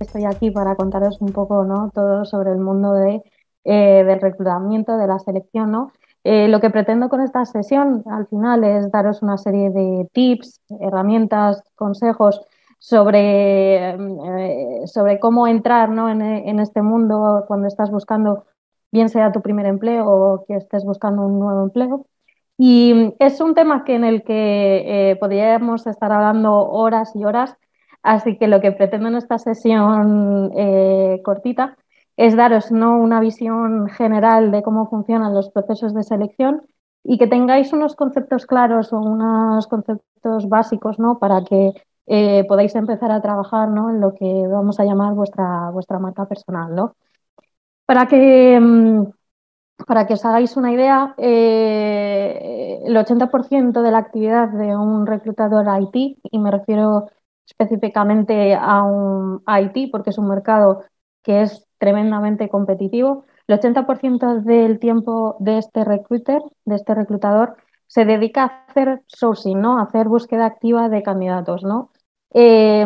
Estoy aquí para contaros un poco ¿no? todo sobre el mundo de, eh, del reclutamiento, de la selección. ¿no? Eh, lo que pretendo con esta sesión al final es daros una serie de tips, herramientas, consejos sobre, eh, sobre cómo entrar ¿no? en este mundo cuando estás buscando, bien sea tu primer empleo o que estés buscando un nuevo empleo. Y es un tema que en el que eh, podríamos estar hablando horas y horas, así que lo que pretendo en esta sesión eh, cortita es daros ¿no? una visión general de cómo funcionan los procesos de selección y que tengáis unos conceptos claros o unos conceptos básicos ¿no? para que eh, podáis empezar a trabajar ¿no? en lo que vamos a llamar vuestra, vuestra marca personal. ¿no? Para que mm, para que os hagáis una idea, eh, el 80% de la actividad de un reclutador IT, y me refiero específicamente a un IT porque es un mercado que es tremendamente competitivo, el 80% del tiempo de este recruiter, de este reclutador, se dedica a hacer sourcing, ¿no? a hacer búsqueda activa de candidatos. ¿no? Eh,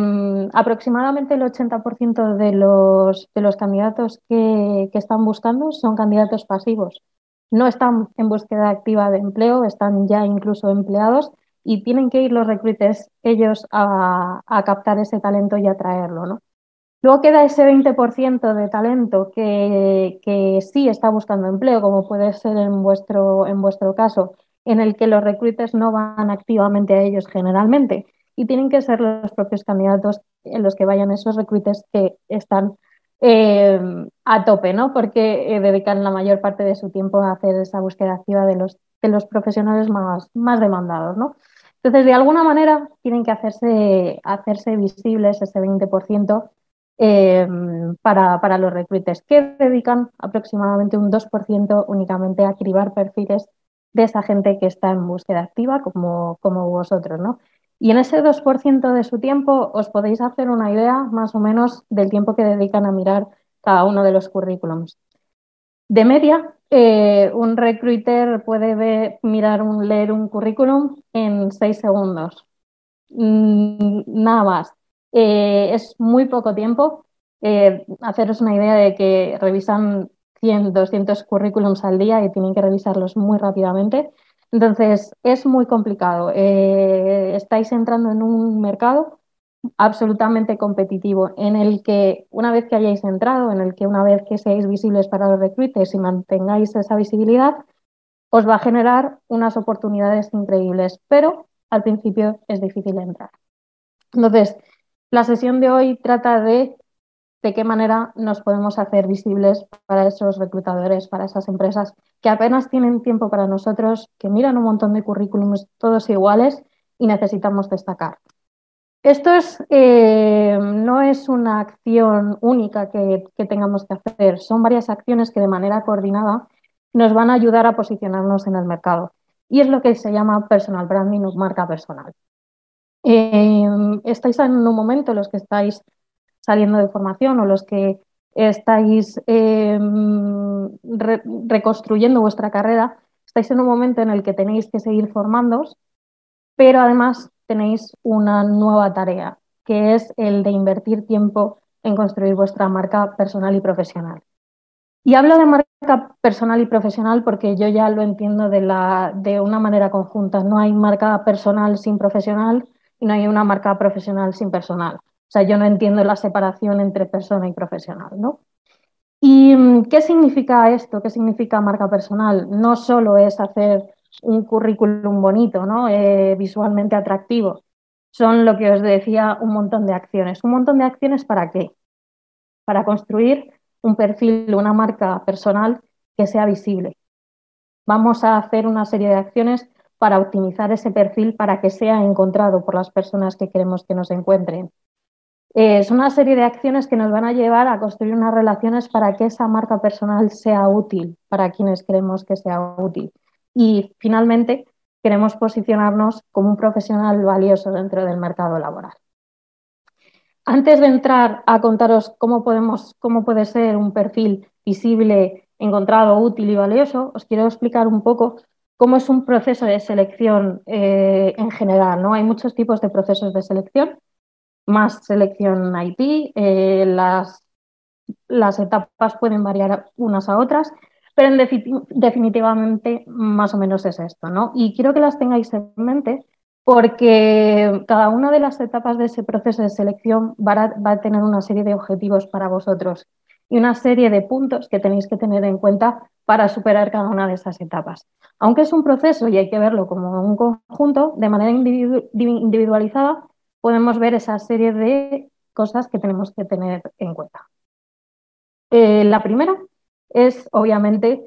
aproximadamente el 80% de los, de los candidatos que, que, están buscando son candidatos pasivos. No están en búsqueda activa de empleo, están ya incluso empleados y tienen que ir los recruiters ellos a, a captar ese talento y atraerlo. ¿no? Luego queda ese 20% de talento que, que, sí está buscando empleo, como puede ser en vuestro, en vuestro caso, en el que los recruiters no van activamente a ellos generalmente y tienen que ser los propios candidatos en los que vayan esos recruiters que están eh, a tope, ¿no? Porque eh, dedican la mayor parte de su tiempo a hacer esa búsqueda activa de los, de los profesionales más, más demandados, ¿no? Entonces, de alguna manera, tienen que hacerse, hacerse visibles ese 20% eh, para, para, los recruiters, que dedican aproximadamente un 2% únicamente a cribar perfiles de esa gente que está en búsqueda activa, como, como vosotros, ¿no? Y en ese 2% de su tiempo os podéis hacer una idea más o menos del tiempo que dedican a mirar cada uno de los currículums. De media, eh, un recruiter puede ver, mirar un, leer un currículum en 6 segundos. Mm, nada más. Eh, es muy poco tiempo. Eh, haceros una idea de que revisan 100, 200 currículums al día y tienen que revisarlos muy rápidamente. Entonces, es muy complicado. Eh, estáis entrando en un mercado absolutamente competitivo en el que una vez que hayáis entrado, en el que una vez que seáis visibles para los recruiters y mantengáis esa visibilidad, os va a generar unas oportunidades increíbles, pero al principio es difícil entrar. Entonces, la sesión de hoy trata de de qué manera nos podemos hacer visibles para esos reclutadores, para esas empresas que apenas tienen tiempo para nosotros, que miran un montón de currículums todos iguales y necesitamos destacar. Esto es, eh, no es una acción única que, que tengamos que hacer, son varias acciones que de manera coordinada nos van a ayudar a posicionarnos en el mercado. Y es lo que se llama personal branding o marca personal. Eh, estáis en un momento, los que estáis saliendo de formación o los que estáis re reconstruyendo vuestra carrera, estáis en un momento en el que tenéis que seguir formándoos, pero además tenéis una nueva tarea, que es el de invertir tiempo en construir vuestra marca personal y profesional. Y hablo de marca personal y profesional porque yo ya lo entiendo de, la, de una manera conjunta. No hay marca personal sin profesional y no hay una marca profesional sin personal. O sea, yo no entiendo la separación entre persona y profesional, ¿no? ¿Y mm, qué significa esto? ¿Qué significa marca personal? No solo es hacer un currículum bonito, ¿no? Eh, visualmente atractivo. Son lo que os decía, un montón de acciones. ¿Un montón de acciones para qué? Para construir un perfil, una marca personal que sea visible. Vamos a hacer una serie de acciones para optimizar ese perfil para que sea encontrado por las personas que queremos que nos encuentren. Eh, es una serie de acciones que nos van a llevar a construir unas relaciones para que esa marca personal sea útil para quienes queremos que sea útil. Y finalmente, queremos posicionarnos como un profesional valioso dentro del mercado laboral. Antes de entrar a contaros cómo, podemos, cómo puede ser un perfil visible, encontrado, útil y valioso, os quiero explicar un poco cómo es un proceso de selección eh, en general. ¿no? Hay muchos tipos de procesos de selección, más selección IT, eh, las, las etapas pueden variar unas a otras, pero en definitivamente más o menos es esto. ¿no? Y quiero que las tengáis en mente porque cada una de las etapas de ese proceso de selección va a tener una serie de objetivos para vosotros y una serie de puntos que tenéis que tener en cuenta para superar cada una de esas etapas. Aunque es un proceso y hay que verlo como un conjunto, de manera individualizada podemos ver esa serie de cosas que tenemos que tener en cuenta. Eh, la primera es, obviamente,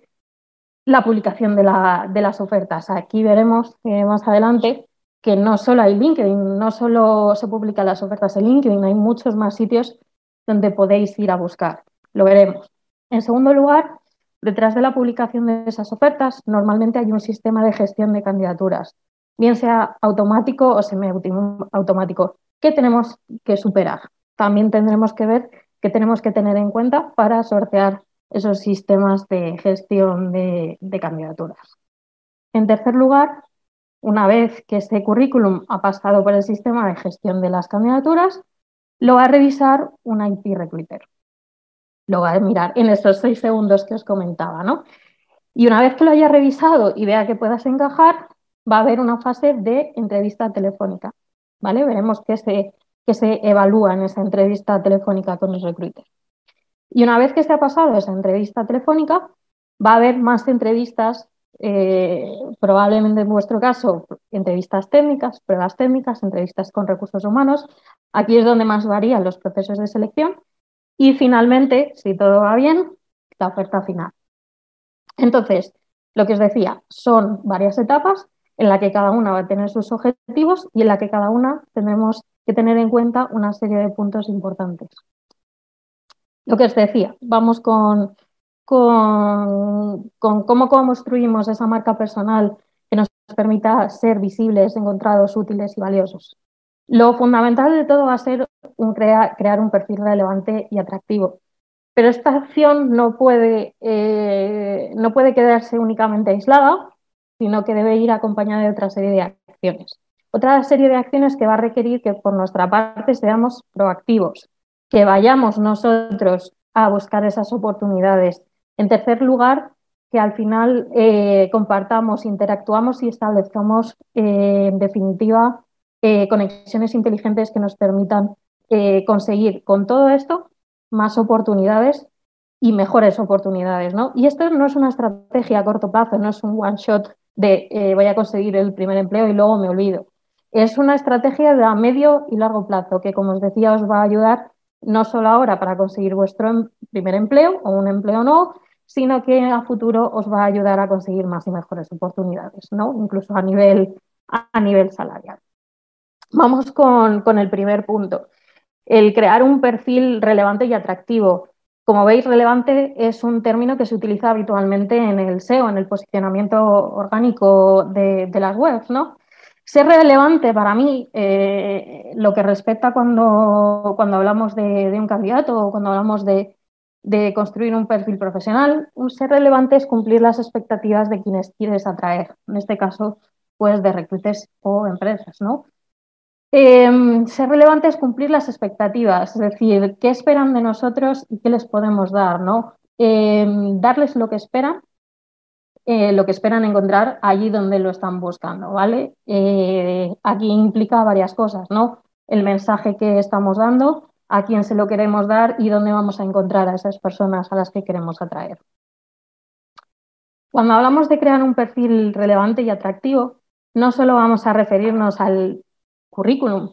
la publicación de, las ofertas. Aquí veremos eh, más adelante que no solo hay LinkedIn, no solo se publican las ofertas en LinkedIn, hay muchos más sitios donde podéis ir a buscar. Lo veremos. En segundo lugar, detrás de la publicación de esas ofertas, normalmente hay un sistema de gestión de candidaturas, bien sea automático o semiautomático. ¿Qué tenemos que superar? También tendremos que ver qué tenemos que tener en cuenta para sortear esos sistemas de gestión de, de candidaturas. En tercer lugar, una vez que este currículum ha pasado por el sistema de gestión de las candidaturas, lo va a revisar un IT recruiter lo va a mirar en estos seis segundos que os comentaba, ¿no? Y una vez que lo haya revisado y vea que puedas encajar, va a haber una fase de entrevista telefónica, ¿vale? Veremos qué se, se evalúa en esa entrevista telefónica con el recruiter. Y una vez que se ha pasado esa entrevista telefónica, va a haber más entrevistas, eh, probablemente en vuestro caso, entrevistas técnicas, pruebas técnicas, entrevistas con recursos humanos. Aquí es donde más varían los procesos de selección y finalmente, si todo va bien, la oferta final. Entonces, lo que os decía, son varias etapas en la que cada una va a tener sus objetivos y en la que cada una tendremos que tener en cuenta una serie de puntos importantes. Lo que os decía, vamos con, con, cómo construimos esa marca personal que nos permita ser visibles, encontrados, útiles y valiosos. Lo fundamental de todo va a ser crear un perfil relevante y atractivo. Pero esta acción no puede, eh, no puede quedarse únicamente aislada, sino que debe ir acompañada de otra serie de acciones. Otra serie de acciones que va a requerir que por nuestra parte seamos proactivos, que vayamos nosotros a buscar esas oportunidades. En tercer lugar, que al final eh, compartamos, interactuamos y establezcamos, eh, en definitiva, conexiones inteligentes que nos permitan eh, conseguir con todo esto más oportunidades y mejores oportunidades. ¿no? Y esto no es una estrategia a corto plazo, no es un one shot de eh, voy a conseguir el primer empleo y luego me olvido. Es una estrategia de a medio y largo plazo que, como os decía, os va a ayudar no solo ahora para conseguir vuestro em-, primer empleo o un empleo no, sino que a futuro os va a ayudar a conseguir más y mejores oportunidades, ¿no? incluso a nivel, a nivel salarial. Vamos con, con el primer punto el crear un perfil relevante y atractivo. Como veis, relevante es un término que se utiliza habitualmente en el SEO, en el posicionamiento orgánico de, las webs, ¿no? Ser relevante para mí, eh, lo que respecta cuando, cuando hablamos de, un candidato o cuando hablamos de, de, construir un perfil profesional, ser relevante es cumplir las expectativas de quienes quieres atraer, en este caso, pues de reclutes o empresas, ¿no? Em, ser relevante es cumplir las expectativas, es decir, qué esperan de nosotros y qué les podemos dar, ¿no? Em, darles lo que esperan, eh, lo que esperan encontrar allí donde lo están buscando, ¿vale? Eh, aquí implica varias cosas, ¿no? El mensaje que estamos dando, a quién se lo queremos dar y dónde vamos a encontrar a esas personas a las que queremos atraer. Cuando hablamos de crear un perfil relevante y atractivo, no solo vamos a referirnos al currículum,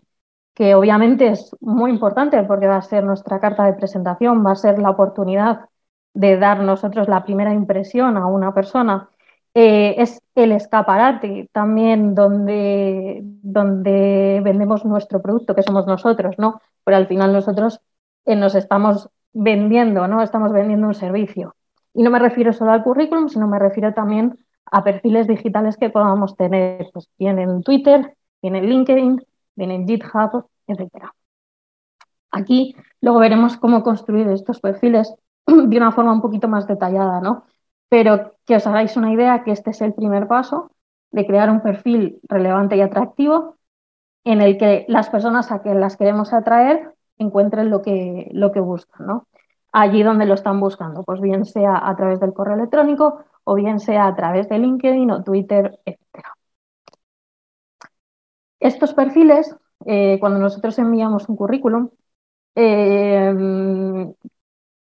que obviamente es muy importante porque va a ser nuestra carta de presentación, va a ser la oportunidad de dar nosotros la primera impresión a una persona. Eh, es el escaparate también donde, donde vendemos nuestro producto, que somos nosotros, ¿no? Pero al final nosotros eh, nos estamos vendiendo, ¿no? Estamos vendiendo un servicio. Y no me refiero solo al currículum, sino me refiero también a perfiles digitales que podamos tener, pues bien en Twitter, bien en LinkedIn, en GitHub, etc. Aquí luego veremos cómo construir estos perfiles de una forma un poquito más detallada, ¿no? pero que os hagáis una idea que este es el primer paso de crear un perfil relevante y atractivo en el que las personas a que las queremos atraer encuentren lo que, lo que buscan, ¿no? Allí donde lo están buscando, pues bien sea a través del correo electrónico o bien sea a través de LinkedIn o Twitter, etc. Estos perfiles, eh, cuando nosotros enviamos un currículum, eh,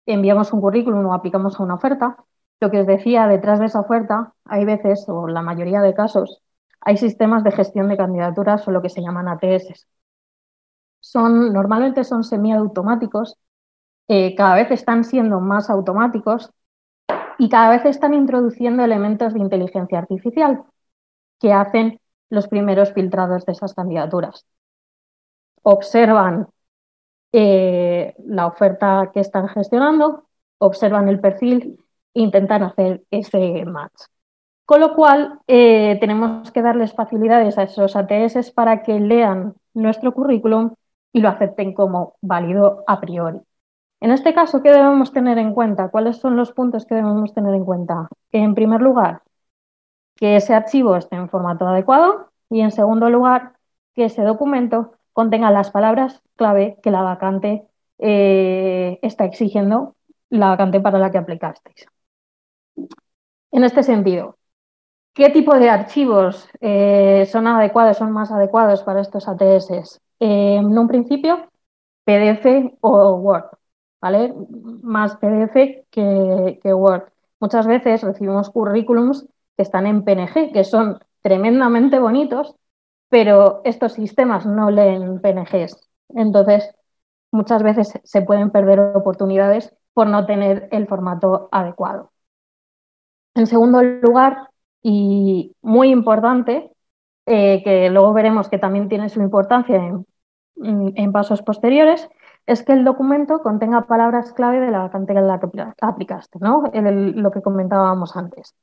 enviamos un currículum o aplicamos a una oferta, lo que os decía, detrás de esa oferta hay veces, o la mayoría de casos, hay sistemas de gestión de candidaturas o lo que se llaman ATS. Son, normalmente son semiautomáticos, eh, cada vez están siendo más automáticos y cada vez están introduciendo elementos de inteligencia artificial que hacen los primeros filtrados de esas candidaturas. Observan eh, la oferta que están gestionando, observan el perfil e intentan hacer ese match. Con lo cual, eh, tenemos que darles facilidades a esos ATS para que lean nuestro currículum y lo acepten como válido a priori. En este caso, ¿qué debemos tener en cuenta? ¿Cuáles son los puntos que debemos tener en cuenta? En primer lugar, que ese archivo esté en formato adecuado y en segundo lugar, que ese documento contenga las palabras clave que la vacante eh, está exigiendo, la vacante para la que aplicasteis. En este sentido, ¿qué tipo de archivos eh, son adecuados, son más adecuados para estos ATS? Eh, en un principio, PDF o Word, ¿vale? Más PDF que, que Word. Muchas veces recibimos currículums que están en PNG, que son tremendamente bonitos, pero estos sistemas no leen PNGs. Entonces, muchas veces se pueden perder oportunidades por no tener el formato adecuado. En segundo lugar, y muy importante, eh, que luego veremos que también tiene su importancia en, pasos posteriores, es que el documento contenga palabras clave de la vacante en la que aplicaste, ¿no? lo que comentábamos antes.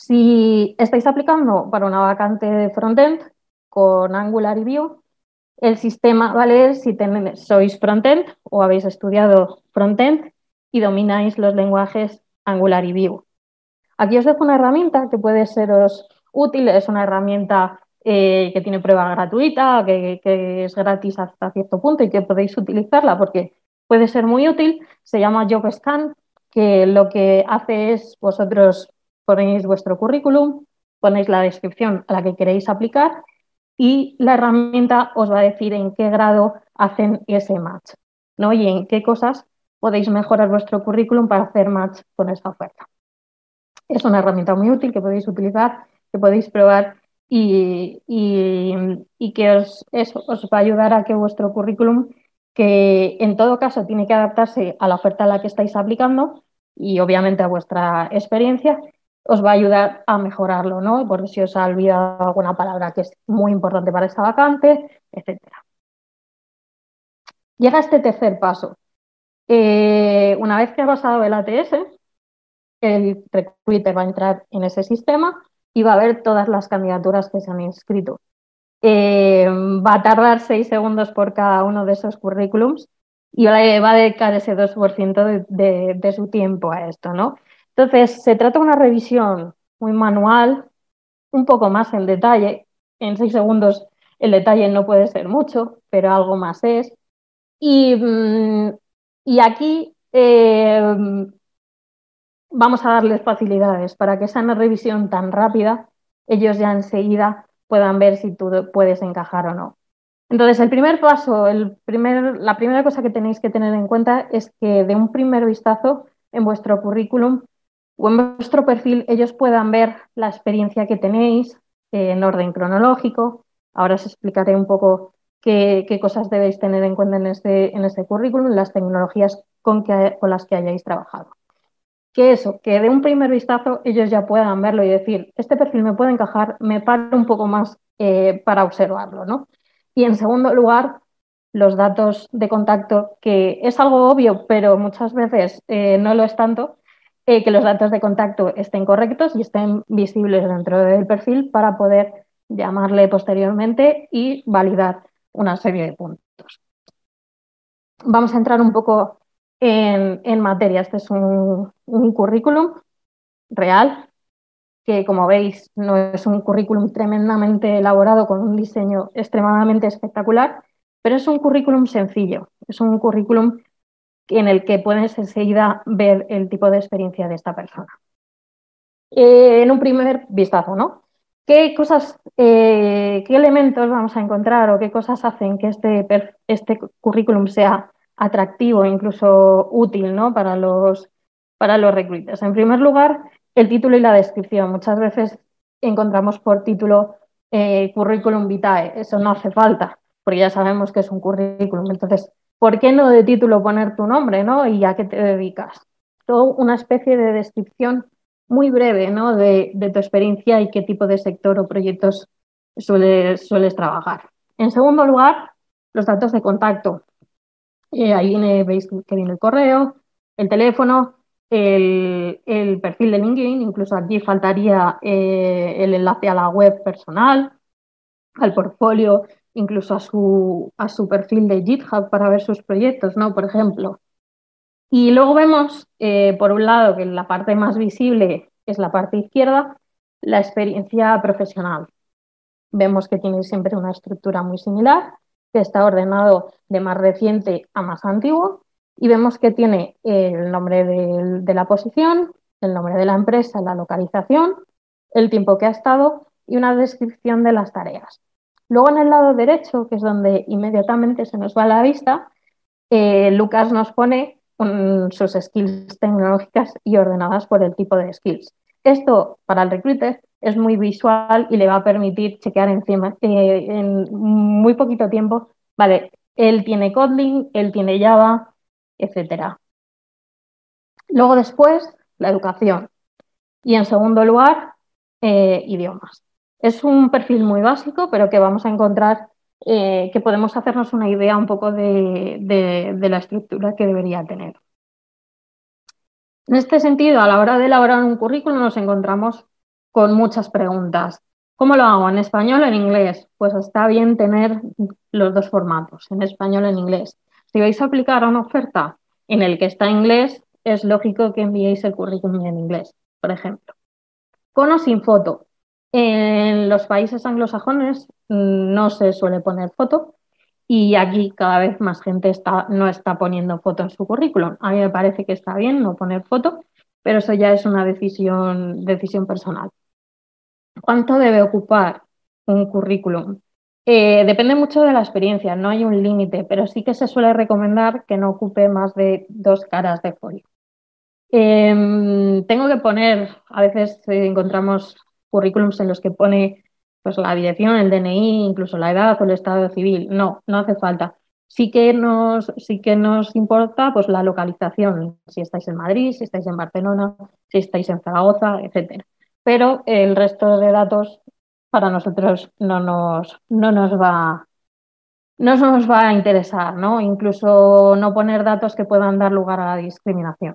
Si estáis aplicando para una vacante de frontend con Angular y Vue, el sistema vale si sois frontend o habéis estudiado frontend y domináis los lenguajes Angular y Vue. Aquí os dejo una herramienta que puede seros útil, es una herramienta eh, que tiene prueba gratuita, que, es gratis hasta cierto punto y que podéis utilizarla porque puede ser muy útil. Se llama JobScan, que lo que hace es vosotros ponéis vuestro currículum, ponéis la descripción a la que queréis aplicar y la herramienta os va a decir en qué grado hacen ese match ¿no? y en qué cosas podéis mejorar vuestro currículum para hacer match con esta oferta. Es una herramienta muy útil que podéis utilizar, que podéis probar y, que os, os va a ayudar a que vuestro currículum, que en todo caso tiene que adaptarse a la oferta a la que estáis aplicando y obviamente a vuestra experiencia, os va a ayudar a mejorarlo, ¿no? Porque si os ha olvidado alguna palabra que es muy importante para esta vacante, etc. Llega este tercer paso. Eh, una vez que ha pasado el ATS, el recruiter va a entrar en ese sistema y va a ver todas las candidaturas que se han inscrito. Eh, va a tardar seis segundos por cada uno de esos currículums y va a dedicar ese 2% de, su tiempo a esto, ¿no? Entonces, se trata de una revisión muy manual, un poco más en detalle. En seis segundos el detalle no puede ser mucho, pero algo más es. Y, mm, aquí eh, vamos a darles facilidades para que esa revisión tan rápida, ellos ya enseguida puedan ver si tú puedes encajar o no. Entonces, el primer paso, el primer, la primera cosa que tenéis que tener en cuenta es que de un primer vistazo en vuestro currículum o en vuestro perfil ellos puedan ver la experiencia que tenéis en orden cronológico. Ahora os explicaré un poco qué, cosas debéis tener en cuenta en este, en este currículum, las tecnologías con, con las que hayáis trabajado que eso, que de un primer vistazo ellos ya puedan verlo y decir, este perfil me puede encajar, me paro un poco más eh, para observarlo, ¿no? Y en segundo lugar, los datos de contacto, que es algo obvio, pero muchas veces eh, no lo es tanto, eh, que los datos de contacto estén correctos y estén visibles dentro del perfil para poder llamarle posteriormente y validar una serie de puntos. Vamos a entrar un poco en, materia. Este es un, currículum real, que como veis no es un currículum tremendamente elaborado con un diseño extremadamente espectacular, pero es un currículum sencillo, es un currículum en el que puedes enseguida ver el tipo de experiencia de esta persona. Eh, en un primer vistazo, ¿no? ¿Qué cosas, eh, qué elementos vamos a encontrar o qué cosas hacen que este, este currículum sea atractivo e incluso útil ¿no? para, los, para los recruiters? En primer lugar, el título y la descripción. Muchas veces encontramos por título eh, currículum vitae. Eso no hace falta, porque ya sabemos que es un currículum. Entonces, ¿por qué no de título poner tu nombre ¿no? y a qué te dedicas? Todo una especie de descripción muy breve ¿no? de, tu experiencia y qué tipo de sector o proyectos sueles, trabajar. En segundo lugar, los datos de contacto. Eh, ahí viene, veis que viene el correo, el teléfono, el, perfil de LinkedIn, incluso aquí faltaría eh, el enlace a la web personal, al portfolio, incluso a su, a su perfil de GitHub para ver sus proyectos, ¿no? Por ejemplo. Y luego vemos, eh, por un lado, que la parte más visible es la parte izquierda, la experiencia profesional. Vemos que tiene siempre una estructura muy similar, que está ordenado de más reciente a más antiguo, y vemos que tiene el nombre de, la posición, el nombre de la empresa, la localización, el tiempo que ha estado y una descripción de las tareas. Luego en el lado derecho, que es donde inmediatamente se nos va la vista, eh, Lucas nos pone sus skills tecnológicas y ordenadas por el tipo de skills. Esto para el recruiter es muy visual y le va a permitir chequear encima eh, en muy poquito tiempo, vale, él tiene Kotlin, él tiene Java, etcétera. Luego después, la educación. Y en segundo lugar, eh, idiomas. Es un perfil muy básico, pero que vamos a encontrar eh, que podemos hacernos una idea un poco de, la estructura que debería tener. En este sentido, a la hora de elaborar un currículum nos encontramos con muchas preguntas. ¿Cómo lo hago? ¿En español o en inglés? Pues está bien tener los dos formatos, en español o en inglés. Si vais a aplicar a una oferta en el que está inglés, es lógico que enviéis el currículum en inglés, por ejemplo. Con o sin foto. En los países anglosajones mm, no se suele poner foto y aquí cada vez más gente está, no está poniendo foto en su currículum. A mí me parece que está bien no poner foto, pero eso ya es una decisión, decisión personal. ¿Cuánto debe ocupar un currículum? Eh, depende mucho de la experiencia, no hay un límite, pero sí que se suele recomendar que no ocupe más de dos caras de folio. Em, tengo que poner, a veces eh, encontramos currículums en los que pone pues, la dirección, el DNI, incluso la edad o el estado civil. No, no hace falta. Sí que nos, sí que nos importa pues, la localización, si estáis en Madrid, si estáis en Barcelona, si estáis en Zaragoza, etc. Pero el resto de datos para nosotros no nos, no nos va no nos va a interesar, ¿no? Incluso no poner datos que puedan dar lugar a la discriminación.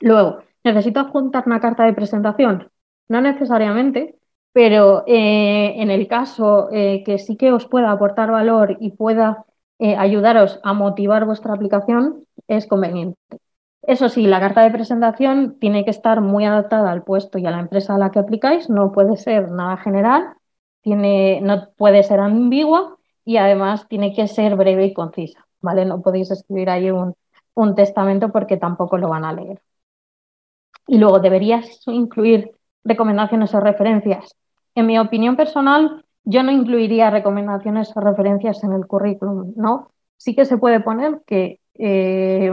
Luego, ¿necesito adjuntar una carta de presentación? No necesariamente, pero eh, en el caso eh, que sí que os pueda aportar valor y pueda eh, ayudaros a motivar vuestra aplicación, es conveniente. Eso sí, la carta de presentación tiene que estar muy adaptada al puesto y a la empresa a la que aplicáis, no puede ser nada general, tiene, no puede ser ambigua y además tiene que ser breve y concisa, ¿vale? No podéis escribir ahí un, un testamento porque tampoco lo van a leer. Y luego deberías incluir recomendaciones o referencias. En mi opinión personal, yo no incluiría recomendaciones o referencias en el currículum, ¿no? Sí que se puede poner que eh,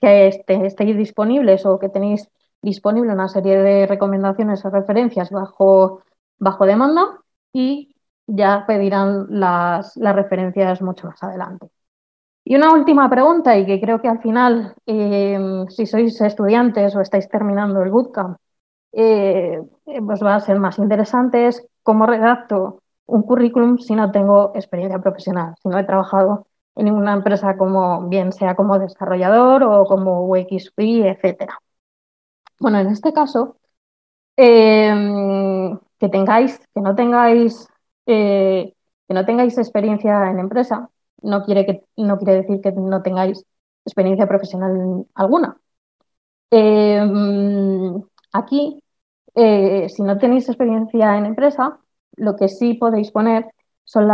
que estéis disponibles o que tenéis disponible una serie de recomendaciones o referencias bajo, bajo demanda y ya pedirán las, las referencias mucho más adelante. Y una última pregunta, y que creo que al final, eh, si sois estudiantes o estáis terminando el bootcamp, eh, pues va a ser más interesante, es cómo redacto un currículum si no tengo experiencia profesional, si no he trabajado en una empresa como bien sea como desarrollador o como UX etcétera. Bueno, en este caso, em, que tengáis, que no tengáis, eh, que no tengáis experiencia en empresa, no quiere, que, no quiere decir que no tengáis experiencia profesional alguna. Em, Aquí, eh, si no tenéis experiencia en empresa, lo que sí podéis poner son,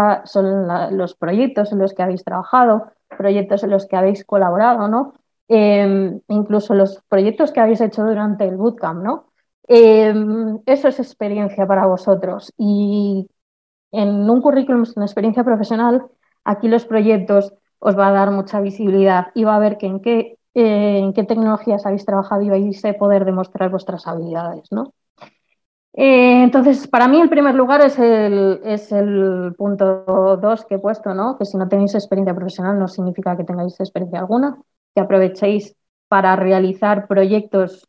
los proyectos en los que habéis trabajado, proyectos en los que habéis colaborado, ¿no? Em, incluso los proyectos que habéis hecho durante el bootcamp, ¿no? Em, eso es experiencia para vosotros. Y en un currículum sin experiencia profesional, aquí los proyectos os va a dar mucha visibilidad y va a ver que en qué, en qué tecnologías habéis trabajado y vais a poder demostrar vuestras habilidades, ¿no? Eh, entonces, para mí el primer lugar es el, es el punto 2 que he puesto, ¿no? que si no tenéis experiencia profesional no significa que tengáis experiencia alguna, que aprovechéis para realizar proyectos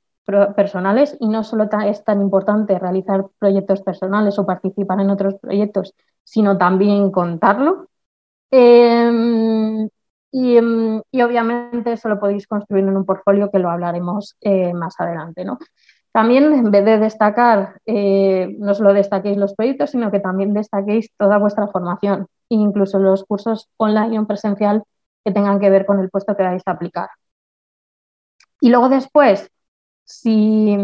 personales y no solo es tan importante realizar proyectos personales o participar en otros proyectos, sino también contarlo. Em, em, y, obviamente eso lo podéis construir en un portfolio que lo hablaremos eh, más adelante. ¿no? También, en vez de destacar, eh, no solo destaquéis los proyectos, sino que también destaquéis toda vuestra formación, incluso los cursos online o presencial que tengan que ver con el puesto que vais a aplicar. Y luego después, si,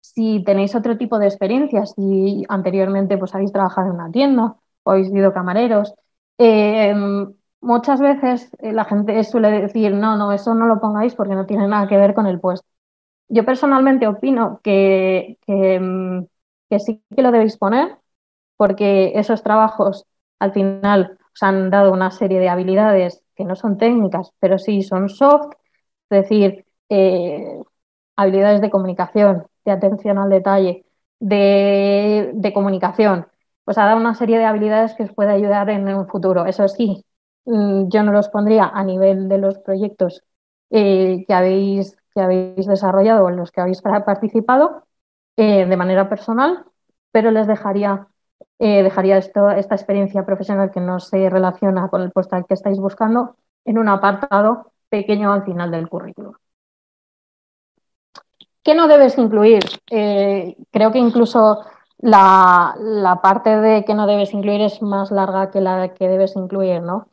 si tenéis otro tipo de experiencias, si anteriormente pues, habéis trabajado en una tienda o habéis sido camareros, eh, muchas veces eh, la gente suele decir, no, no, eso no lo pongáis porque no tiene nada que ver con el puesto. Yo personalmente opino que, mm, que, sí que lo debéis poner, porque esos trabajos al final os han dado una serie de habilidades que no son técnicas, pero sí son soft, es decir, eh, habilidades de comunicación, de atención al detalle, de, de, comunicación. Pues ha dado una serie de habilidades que os puede ayudar en un futuro. Eso sí, yo no los pondría a nivel de los proyectos eh, que habéis que habéis desarrollado o en los que habéis participado eh, de manera personal, pero les dejaría, eh, dejaría esta experiencia profesional que no se relaciona con el puesto al que estáis buscando en un apartado pequeño al final del currículum. ¿Qué no debes incluir? Creo que incluso la, la, parte de que no debes incluir es más larga que la que debes incluir, ¿no?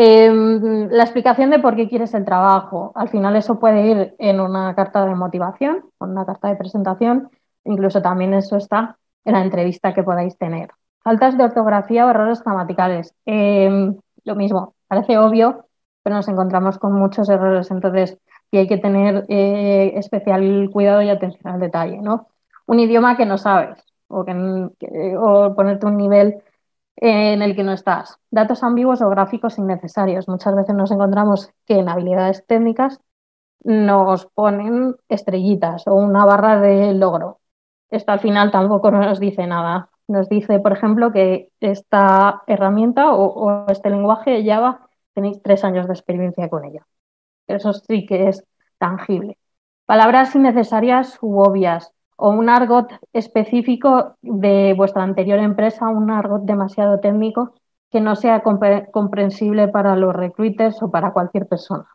Em, la explicación de por qué quieres el trabajo. Al final eso puede ir en una carta de motivación, en una carta de presentación, incluso también eso está en la entrevista que podáis tener. Faltas de ortografía o errores gramaticales. Em, lo mismo, parece obvio, pero nos encontramos con muchos errores, entonces y hay que tener eh, especial cuidado y atención al detalle. ¿no? Un idioma que no sabes o, o ponerte un nivel en el que no estás. Datos ambiguos o gráficos innecesarios. Muchas veces nos encontramos que en habilidades técnicas nos ponen estrellitas o una barra de logro. Esto al final tampoco nos dice nada. Nos dice, por ejemplo, que esta herramienta o, este lenguaje Java tenéis tres años de experiencia con ella. Eso sí que es tangible. Palabras innecesarias u obvias o un argot específico de vuestra anterior empresa, un argot demasiado técnico que no sea comprensible para los recruiters o para cualquier persona.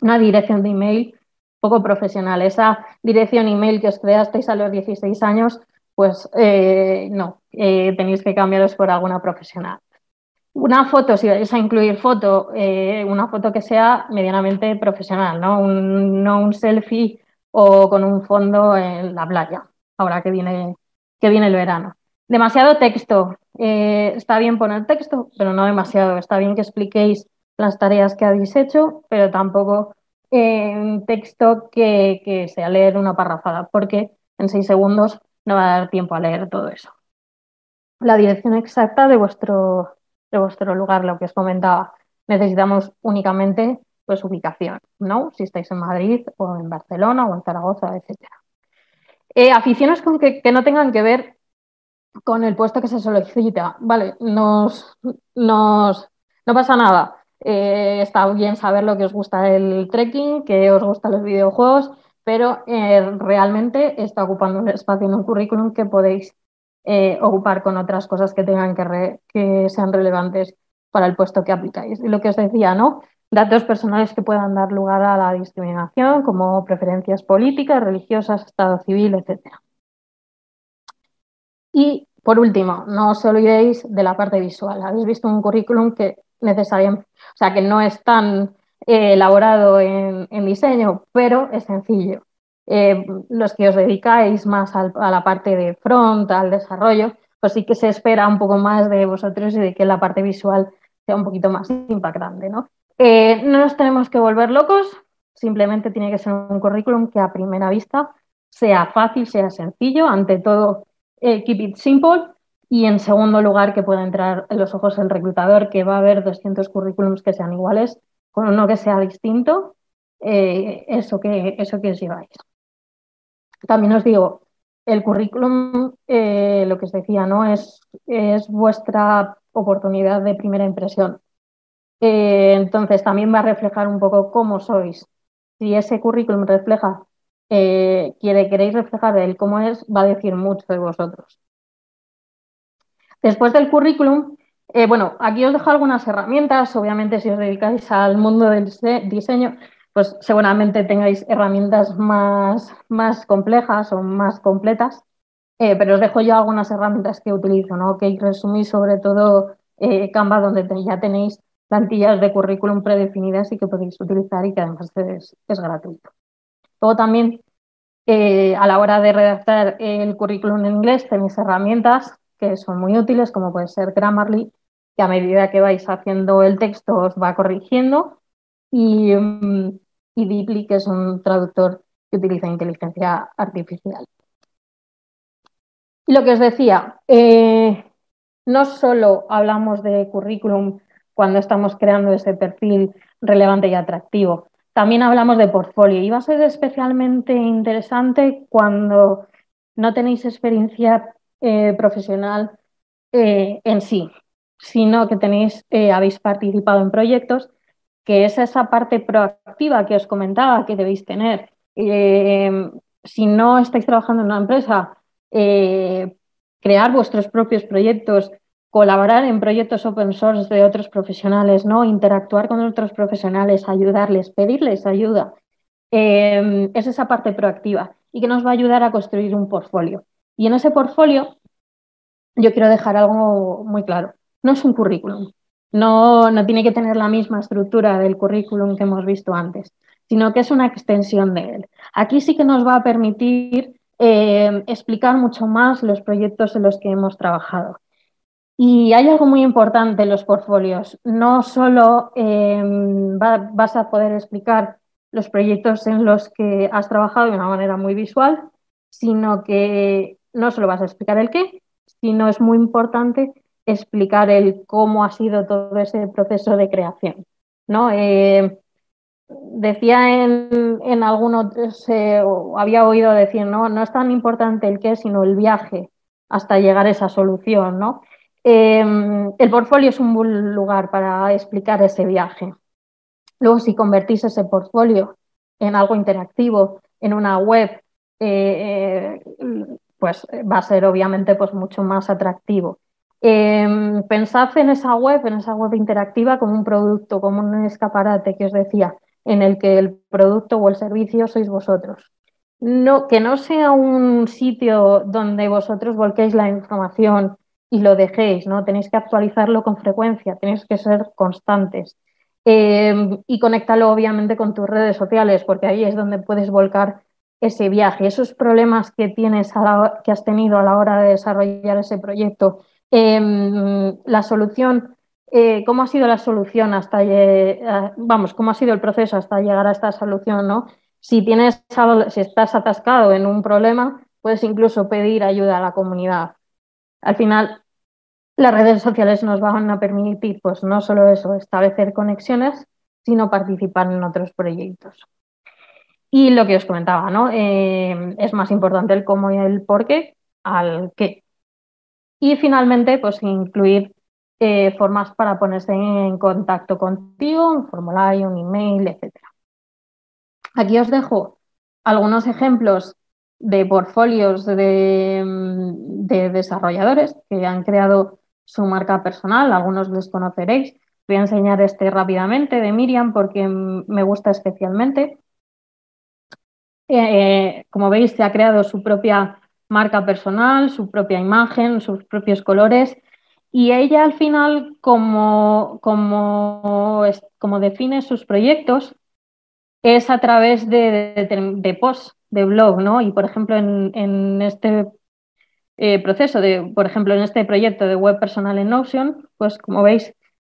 Una dirección de email poco profesional. Esa dirección email que os creasteis a los 16 años, pues eh, no, eh, tenéis que cambiaros por alguna profesional. Una foto, si vais a incluir foto, eh, una foto que sea medianamente profesional, ¿no? no un selfie o con un fondo en la playa, ahora que viene, que viene el verano. Demasiado texto. Eh, está bien poner texto, pero no demasiado. Está bien que expliquéis las tareas que habéis hecho, pero tampoco en texto que, que sea leer una parrafada, porque en seis segundos no va a dar tiempo a leer todo eso. La dirección exacta de vuestro, de vuestro lugar, lo que os comentaba. Necesitamos únicamente pues ubicación, ¿no? Si estáis en Madrid o en Barcelona o en Zaragoza, etc. Eh, aficiones con que, no tengan que ver con el puesto que se solicita. Vale, nos, no pasa nada. Eh, está bien saber lo que os gusta el trekking, que os gustan los videojuegos, pero eh, realmente está ocupando un espacio en un currículum que podéis ocupar con otras cosas que tengan que, que sean relevantes para el puesto que aplicáis. Y lo que os decía, ¿no? Datos personales que puedan dar lugar a la discriminación, como preferencias políticas, religiosas, estado civil, etc. Y por último, no os olvidéis de la parte visual. Habéis visto un currículum que necesariamente, o sea, que no es tan eh, elaborado en, diseño, pero es sencillo. eh, los que os dedicáis más a la parte de front, al desarrollo, pues sí que se espera un poco más de vosotros y de que la parte visual sea un poquito más impactante, ¿no? Eh, no nos tenemos que volver locos, simplemente tiene que ser un currículum que a primera vista sea fácil, sea sencillo, ante todo, eh, keep it simple, y en segundo lugar, que pueda entrar en los ojos del reclutador, que va a haber 200 currículums que sean iguales, con uno que sea distinto, eh, eso, que, eso que os lleváis. También os digo, el currículum, lo que os decía, ¿no? Es, es vuestra oportunidad de primera impresión. Eh, entonces, también va a reflejar un poco cómo sois. Si ese currículum refleja, quiere, queréis reflejar el cómo es, va a decir mucho de vosotros. Después del currículum, eh, bueno, aquí os dejo algunas herramientas. Obviamente, si os dedicáis al mundo del diseño, pues seguramente tengáis herramientas más, más complejas o más completas. Eh, pero os dejo yo algunas herramientas que utilizo, ¿no? Que resumí sobre todo eh, Canva, donde ya tenéis plantillas de currículum predefinidas y que podéis utilizar y que además es, es gratuito. Luego también a la hora de redactar el currículum en inglés tenéis herramientas que son muy útiles, como puede ser Grammarly, que a medida que vais haciendo el texto os va corrigiendo, y, mm, y Deeply, que es un traductor que utiliza inteligencia artificial. Y lo que os decía, eh, no solo hablamos de currículum cuando estamos creando ese perfil relevante y atractivo, también hablamos de portfolio y va a ser especialmente interesante cuando no tenéis experiencia eh, profesional eh, en sí, sino que tenéis, eh, habéis participado en proyectos, que es esa parte proactiva que os comentaba que debéis tener. si no estáis trabajando en una empresa, crear vuestros propios proyectos, colaborar en proyectos open source de otros profesionales, ¿no? interactuar con otros profesionales, ayudarles, pedirles ayuda. es esa parte proactiva y que nos va a ayudar a construir un portfolio. Y en ese portfolio yo quiero dejar algo muy claro. No es un currículum. No, no tiene que tener la misma estructura del currículum que hemos visto antes, sino que es una extensión de él. Aquí sí que nos va a permitir eh, explicar mucho más los proyectos en los que hemos trabajado. Y hay algo muy importante en los portfolios. No solo eh, vas a poder explicar los proyectos en los que has trabajado de una manera muy visual, sino que no solo vas a explicar el qué, sino es muy importante explicar el cómo ha sido todo ese proceso de creación. ¿no? Eh, decía en, en algunos, había oído decir, ¿no? no es tan importante el qué, sino el viaje hasta llegar a esa solución. ¿no? Em, el portfolio es un buen lugar para explicar ese viaje. Luego, si convertís ese portfolio en algo interactivo, en una web, eh, eh, pues va a ser obviamente pues, mucho más atractivo. Em, pensad en esa web, en esa web interactiva como un producto, como un escaparate que os decía, en el que el producto o el servicio sois vosotros. No, que no sea un sitio donde vosotros volquéis la información y lo dejéis, ¿no? Tenéis que actualizarlo con frecuencia, tenéis que ser constantes. Em, y conéctalo obviamente con tus redes sociales, porque ahí es donde puedes volcar ese viaje, esos problemas que tienes que has tenido a la hora de desarrollar ese proyecto, em, la solución, eh, cómo ha sido la solución hasta, vamos, cómo ha sido el proceso hasta llegar a esta solución, ¿no? Si tienes, si estás atascado en un problema, puedes incluso pedir ayuda a la comunidad. Al final, las redes sociales nos van a permitir, pues no solo eso, establecer conexiones, sino participar en otros proyectos. Y lo que os comentaba, ¿no? Eh, es más importante el cómo y el por qué al qué. Y finalmente, pues incluir eh, formas para ponerse en contacto contigo, un formulario, un email, etc. Aquí os dejo algunos ejemplos de portfolios de, de, desarrolladores que han creado su marca personal, algunos les conoceréis. Voy a enseñar este rápidamente de Miriam porque me gusta especialmente. Eh, como veis, se ha creado su propia marca personal, su propia imagen, sus propios colores. Y ella al final, como, como, como define sus proyectos, es a través de, de, posts blog, ¿no? Y por ejemplo, en, este eh, proceso de, por ejemplo, en este proyecto de web personal en Notion, pues como veis,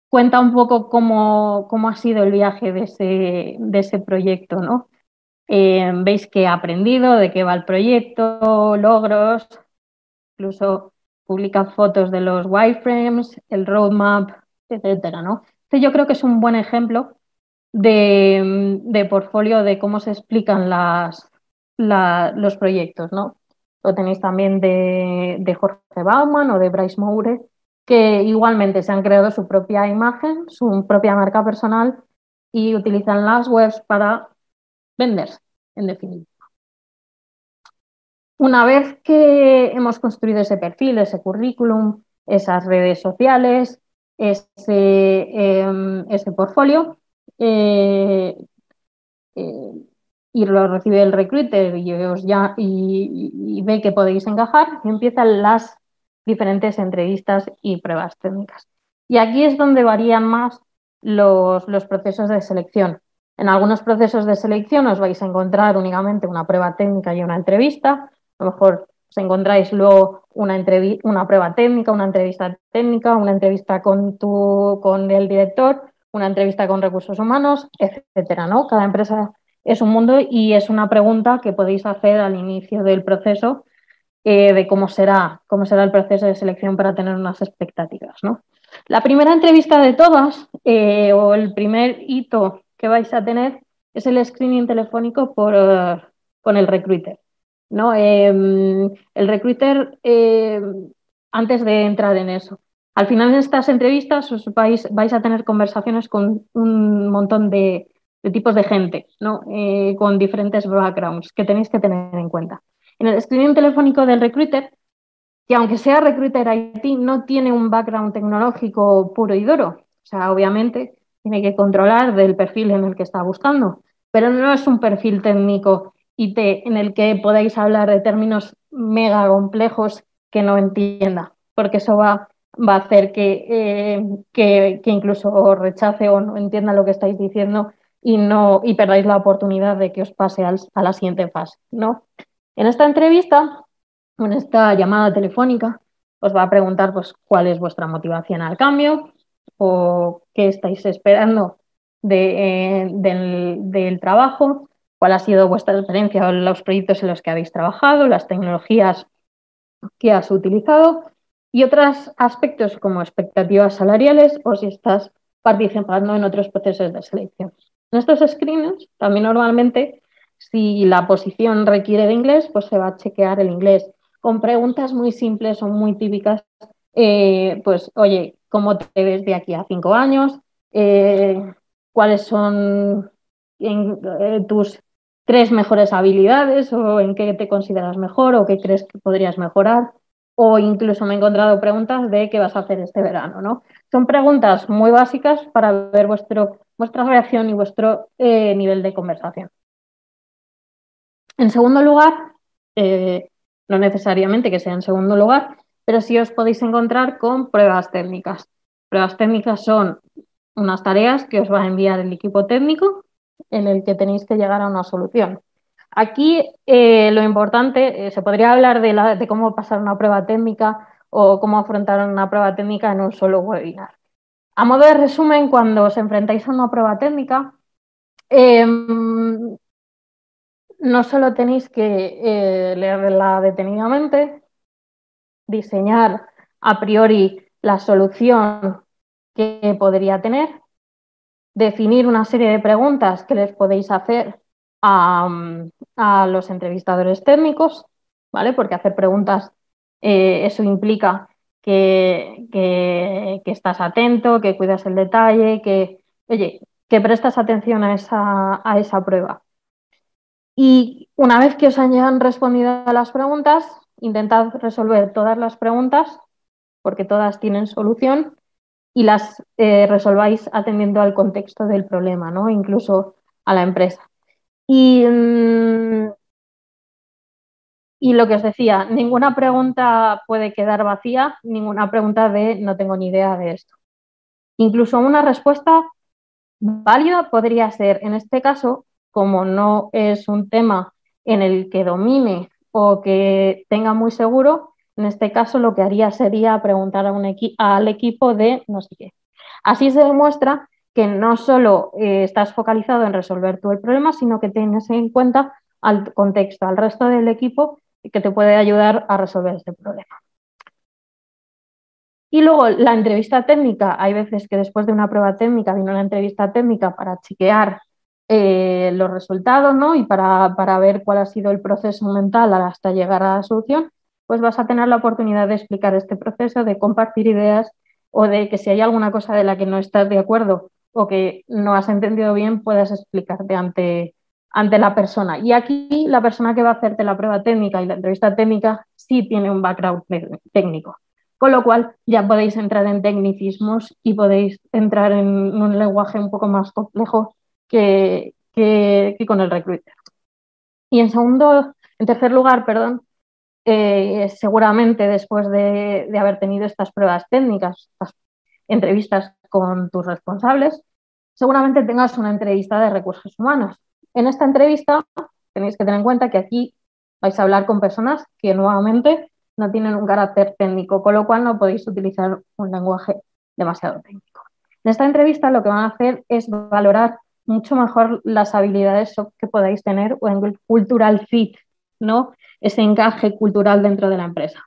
cuenta un poco cómo, cómo ha sido el viaje de ese, de ese proyecto, ¿no? Eh, veis que ha aprendido, de qué va el proyecto, logros, incluso publica fotos de los wireframes, el roadmap, etcétera, ¿no? Este yo creo que es un buen ejemplo de, de portfolio de cómo se explican las, los proyectos, ¿no? Lo tenéis también de, Jorge Bauman o de Bryce Moure, que igualmente se han creado su propia imagen, su propia marca personal y utilizan las webs para venderse, en definitiva. Una vez que hemos construido ese perfil, ese currículum, esas redes sociales, ese, em, ese portfolio, eh, eh, y lo recibe el recruiter y, ya, y, ve que podéis encajar, empiezan las diferentes entrevistas y pruebas técnicas. Y aquí es donde varían más los, los procesos de selección. En algunos procesos de selección os vais a encontrar únicamente una prueba técnica y una entrevista. A lo mejor os encontráis luego una, una prueba técnica, una entrevista técnica, una entrevista con, tu, con el director, una entrevista con recursos humanos, etcétera. ¿no? Cada empresa es un mundo y es una pregunta que podéis hacer al inicio del proceso eh, de cómo será, cómo será el proceso de selección para tener unas expectativas. ¿no? La primera entrevista de todas, eh, o el primer hito que vais a tener, es el screening telefónico por, eh, con el recruiter. ¿no? Em, el recruiter, antes de entrar en eso, al final de estas entrevistas os vais, vais a tener conversaciones con un montón de, de tipos de gente, ¿no? con diferentes backgrounds que tenéis que tener en cuenta. En el screening telefónico del recruiter, que aunque sea recruiter IT, no tiene un background tecnológico puro y duro. O sea, obviamente tiene que controlar del perfil en el que está buscando, pero no es un perfil técnico IT en el que podáis hablar de términos mega complejos que no entienda, porque eso va, va a hacer que, eh, que, incluso rechace o no entienda lo que estáis diciendo y, no, y perdáis la oportunidad de que os pase a la siguiente fase. ¿no? En esta entrevista, en esta llamada telefónica, os va a preguntar pues, cuál es vuestra motivación al cambio o qué estáis esperando eh, del, trabajo, cuál ha sido vuestra experiencia o los proyectos en los que habéis trabajado, las tecnologías que has utilizado y otros aspectos como expectativas salariales o si estás participando en otros procesos de selección. En estos screens también normalmente si la posición requiere de inglés, pues se va a chequear el inglés con preguntas muy simples o muy típicas. Eh, pues, oye, ¿cómo te ves de aquí a cinco años? Eh, ¿Cuáles son eh, tus tres mejores habilidades o en qué te consideras mejor o qué crees que podrías mejorar? O incluso me he encontrado preguntas de qué vas a hacer este verano, ¿no? Son preguntas muy básicas para ver vuestro, vuestra reacción y vuestro nivel de conversación. En segundo lugar, eh, no necesariamente que sea en segundo lugar, pero sí os podéis encontrar con pruebas técnicas. Pruebas técnicas son unas tareas que os va a enviar el equipo técnico en el que tenéis que llegar a una solución. Aquí eh, lo importante, eh, se podría hablar de, cómo pasar una prueba técnica o cómo afrontar una prueba técnica en un solo webinar. A modo de resumen, cuando os enfrentáis a una prueba técnica, em, no solo tenéis que eh, leerla detenidamente, diseñar a priori la solución que podría tener, definir una serie de preguntas que les podéis hacer a, los entrevistadores técnicos, ¿vale? Porque hacer preguntas, eh, eso implica que, que, estás atento, que cuidas el detalle, que, oye, que prestas atención a esa, a esa prueba. Y una vez que os hayan respondido a las preguntas, intentad resolver todas las preguntas, porque todas tienen solución, y las eh, resolváis atendiendo al contexto del problema, ¿no? incluso a la empresa. Y, mm, y lo que os decía, ninguna pregunta puede quedar vacía, ninguna pregunta de no tengo ni idea de esto. Incluso una respuesta válida podría ser, en este caso, como no es un tema en el que domine o que tenga muy seguro, en este caso lo que haría sería preguntar a un al equipo de no sé qué. Así se demuestra que no solo eh, estás focalizado en resolver tú el problema, sino que tienes en cuenta al contexto, al resto del equipo que te puede ayudar a resolver ese problema. Y luego la entrevista técnica, hay veces que después de una prueba técnica viene una entrevista técnica para chequear eh, los resultados ¿no? y para, para, ver cuál ha sido el proceso mental hasta llegar a la solución, pues vas a tener la oportunidad de explicar este proceso, de compartir ideas o de que si hay alguna cosa de la que no estás de acuerdo o que no has entendido bien, puedas explicarte ante, ante la persona. Y aquí la persona que va a hacerte la prueba técnica y la entrevista técnica sí tiene un background técnico. Con lo cual ya podéis entrar en tecnicismos y podéis entrar en un lenguaje un poco más complejo que, con el recruiter. Y en segundo, en tercer lugar, perdón, eh, seguramente después de, haber tenido estas pruebas técnicas, estas entrevistas con tus responsables, seguramente tengas una entrevista de recursos humanos. En esta entrevista tenéis que tener en cuenta que aquí vais a hablar con personas que nuevamente no tienen un carácter técnico, con lo cual no podéis utilizar un lenguaje demasiado técnico. En esta entrevista lo que van a hacer es valorar mucho mejor las habilidades que podáis tener o en el cultural fit, ¿no? Ese encaje cultural dentro de la empresa.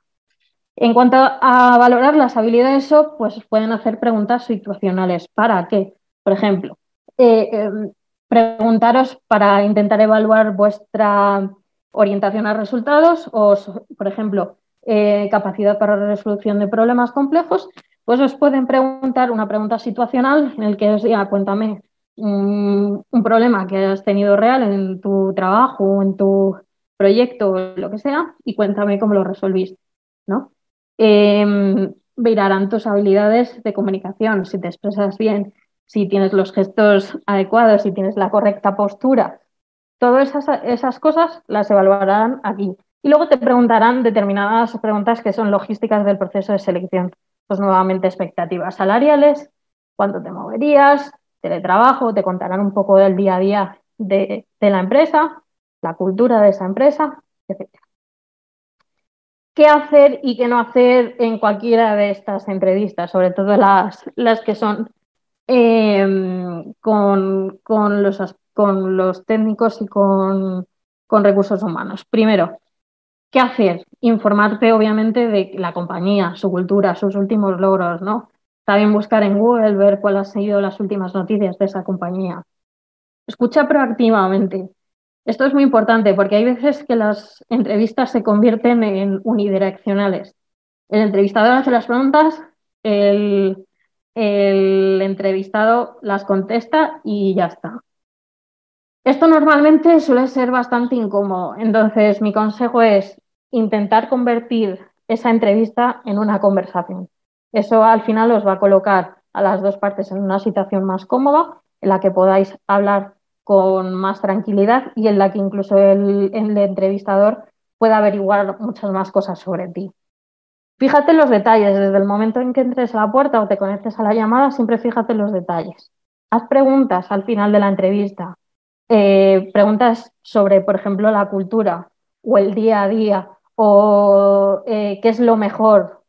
En cuanto a valorar las habilidades SOP, pues pueden hacer preguntas situacionales. ¿Para qué? Por ejemplo, eh, em, preguntaros para intentar evaluar vuestra orientación a resultados o, por ejemplo, eh, capacidad para resolución de problemas complejos, pues os pueden preguntar una pregunta situacional en el que os diga, cuéntame un, problema que has tenido real en tu trabajo o en tu proyecto o lo que sea y cuéntame cómo lo resolviste, ¿no? Eh, tus habilidades de comunicación, si te expresas bien, si tienes los gestos adecuados, si tienes la correcta postura. Todas esas, esas cosas las evaluarán aquí. Y luego te preguntarán determinadas preguntas que son logísticas del proceso de selección. Pues nuevamente expectativas salariales, cuánto te moverías, teletrabajo, te contarán un poco del día a día de, la empresa, la cultura de esa empresa, etc. ¿Qué hacer y qué no hacer en cualquiera de estas entrevistas? Sobre todo las, las que son em, con, los, con, los, técnicos y con, con recursos humanos. Primero, ¿qué hacer? Informarte obviamente de la compañía, su cultura, sus últimos logros, ¿no? También buscar en Google, ver cuáles han sido las últimas noticias de esa compañía. Escucha proactivamente. Esto es muy importante porque hay veces que las entrevistas se convierten en unidireccionales. El entrevistador hace las preguntas, el, el entrevistado las contesta y ya está. Esto normalmente suele ser bastante incómodo, entonces mi consejo es intentar convertir esa entrevista en una conversación. Eso al final os va a colocar a las dos partes en una situación más cómoda, en la que podáis hablar con más tranquilidad y en la que incluso el, entrevistador pueda averiguar muchas más cosas sobre ti. Fíjate en los detalles, desde el momento en que entres a la puerta o te conectes a la llamada, siempre fíjate en los detalles. Haz preguntas al final de la entrevista, eh, preguntas sobre, por ejemplo, la cultura o el día a día o eh, qué es lo mejor